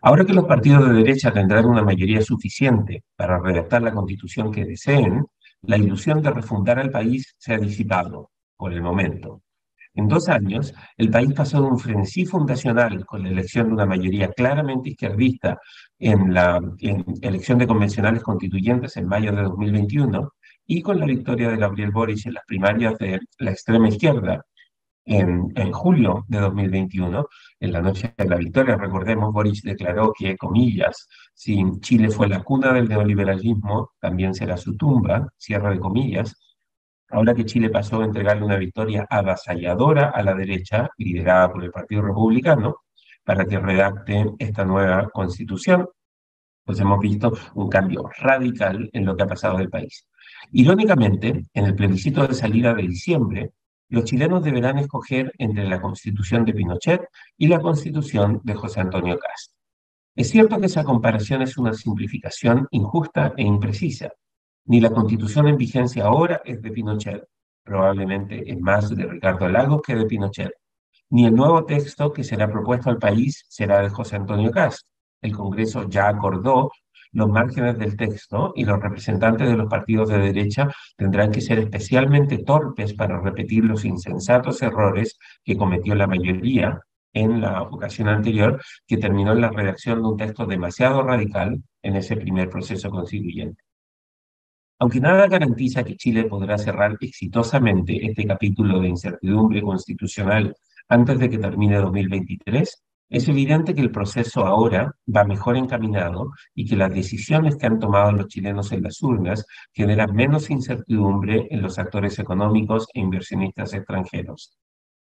Ahora que los partidos de derecha tendrán una mayoría suficiente para redactar la constitución que deseen, la ilusión de refundar al país se ha disipado por el momento. En dos años, el país pasó de un frenesí fundacional con la elección de una mayoría claramente izquierdista en la elección de convencionales constituyentes en mayo de 2021 y con la victoria de Gabriel Boric en las primarias de la extrema izquierda en, en, julio de 2021, en la noche de la victoria, recordemos, Boric declaró que, comillas, si Chile fue la cuna del neoliberalismo, también será su tumba, cierre de comillas, ahora que Chile pasó a entregarle una victoria avasalladora a la derecha, liderada por el Partido Republicano, para que redacte esta nueva constitución, pues hemos visto un cambio radical en lo que ha pasado del país. Irónicamente, en el plebiscito de salida de diciembre, los chilenos deberán escoger entre la constitución de Pinochet y la constitución de José Antonio Cast. Es cierto que esa comparación es una simplificación injusta e imprecisa, ni la constitución en vigencia ahora es de Pinochet, probablemente es más de Ricardo Lagos que de Pinochet, ni el nuevo texto que será propuesto al país será de José Antonio Cast. El Congreso ya acordó los márgenes del texto y los representantes de los partidos de derecha tendrán que ser especialmente torpes para repetir los insensatos errores que cometió la mayoría en la ocasión anterior, que terminó en la redacción de un texto demasiado radical en ese primer proceso constituyente. Aunque nada garantiza que Chile podrá cerrar exitosamente este capítulo de incertidumbre constitucional antes de que termine 2023, es evidente que el proceso ahora va mejor encaminado y que las decisiones que han tomado los chilenos en las urnas generan menos incertidumbre en los actores económicos e inversionistas extranjeros.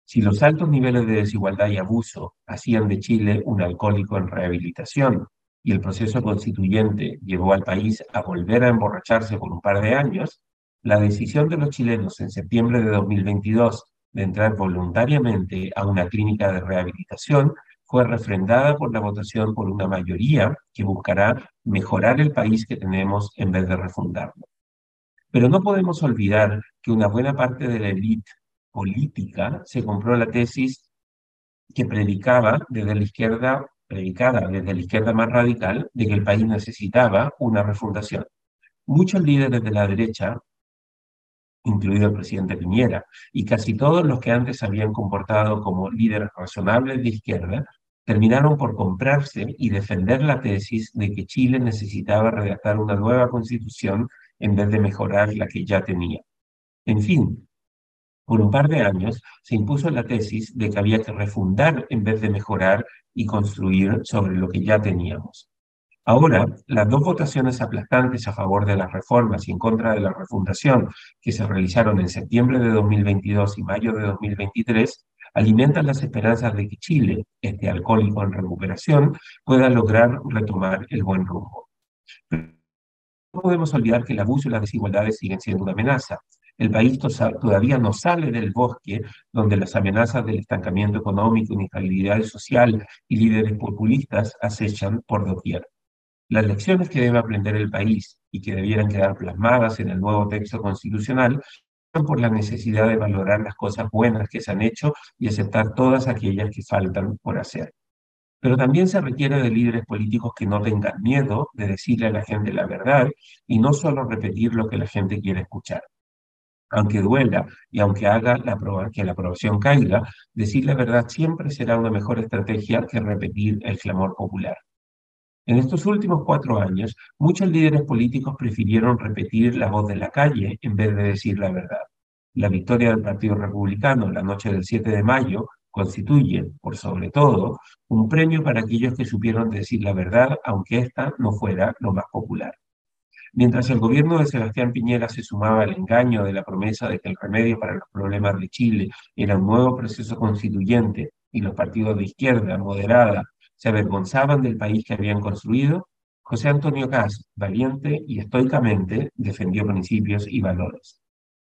Si los altos niveles de desigualdad y abuso hacían de Chile un alcohólico en rehabilitación y el proceso constituyente llevó al país a volver a emborracharse por un par de años, la decisión de los chilenos en septiembre de 2022 de entrar voluntariamente a una clínica de rehabilitación fue refrendada por la votación por una mayoría que buscará mejorar el país que tenemos en vez de refundarlo. Pero no podemos olvidar que una buena parte de la élite política se compró la tesis que predicaba desde la izquierda predicada desde la izquierda más radical de que el país necesitaba una refundación. Muchos líderes de la derecha, incluido el presidente Piñera, y casi todos los que antes habían comportado como líderes razonables de izquierda, terminaron por comprarse y defender la tesis de que Chile necesitaba redactar una nueva constitución en vez de mejorar la que ya tenía. En fin, por un par de años se impuso la tesis de que había que refundar en vez de mejorar y construir sobre lo que ya teníamos. Ahora, las dos votaciones aplastantes a favor de las reformas y en contra de la refundación que se realizaron en septiembre de 2022 y mayo de 2023 alimentan las esperanzas de que Chile, este alcohólico en recuperación, pueda lograr retomar el buen rumbo. no podemos olvidar que el abuso y las desigualdades siguen siendo una amenaza el país todavía no sale del bosque donde las amenazas del estancamiento económico, inestabilidad social y líderes populistas acechan por doquier. Las lecciones que debe aprender el país y que debieran quedar plasmadas en el nuevo texto constitucional por la necesidad de valorar las cosas buenas que se han hecho y aceptar todas aquellas que faltan por hacer. Pero también se requiere de líderes políticos que no tengan miedo de decirle a la gente la verdad y no solo repetir lo que la gente quiere escuchar aunque duela y aunque haga la que la aprobación caiga, decir la verdad siempre será una mejor estrategia que repetir el clamor popular. En estos últimos cuatro años, muchos líderes políticos prefirieron repetir la voz de la calle en vez de decir la verdad. La victoria del Partido Republicano la noche del 7 de mayo constituye, por sobre todo, un premio para aquellos que supieron decir la verdad, aunque ésta no fuera lo más popular. Mientras el gobierno de Sebastián Piñera se sumaba al engaño de la promesa de que el remedio para los problemas de Chile era un nuevo proceso constituyente y los partidos de izquierda moderada se avergonzaban del país que habían construido, José Antonio Caz, valiente y estoicamente, defendió principios y valores.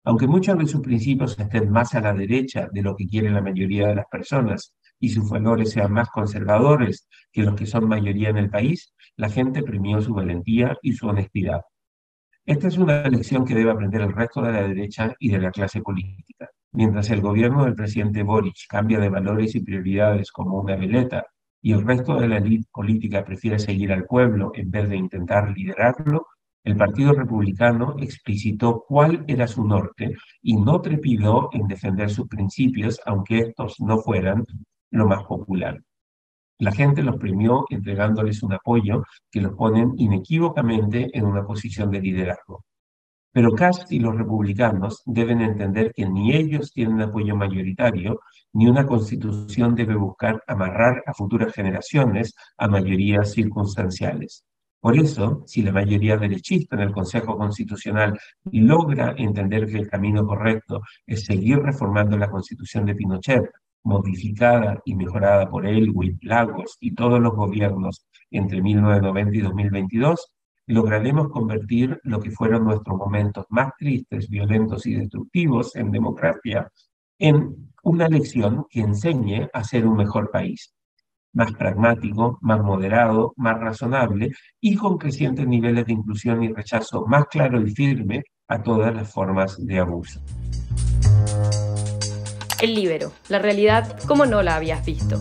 Aunque muchos de sus principios estén más a la derecha de lo que quiere la mayoría de las personas y sus valores sean más conservadores que los que son mayoría en el país, la gente premió su valentía y su honestidad. Esta es una lección que debe aprender el resto de la derecha y de la clase política. Mientras el gobierno del presidente Boric cambia de valores y prioridades como una veleta y el resto de la élite política prefiere seguir al pueblo en vez de intentar liderarlo, el Partido Republicano explicitó cuál era su norte y no trepidó en defender sus principios, aunque estos no fueran lo más popular. La gente los premió entregándoles un apoyo que los ponen inequívocamente en una posición de liderazgo. Pero Cast y los republicanos deben entender que ni ellos tienen apoyo mayoritario, ni una constitución debe buscar amarrar a futuras generaciones a mayorías circunstanciales. Por eso, si la mayoría derechista en el Consejo Constitucional logra entender que el camino correcto es seguir reformando la Constitución de Pinochet, modificada y mejorada por Elwin, Lagos y todos los gobiernos entre 1990 y 2022, lograremos convertir lo que fueron nuestros momentos más tristes, violentos y destructivos en democracia en una lección que enseñe a ser un mejor país, más pragmático, más moderado, más razonable y con crecientes niveles de inclusión y rechazo más claro y firme a todas las formas de abuso. El libero, la realidad como no la habías visto.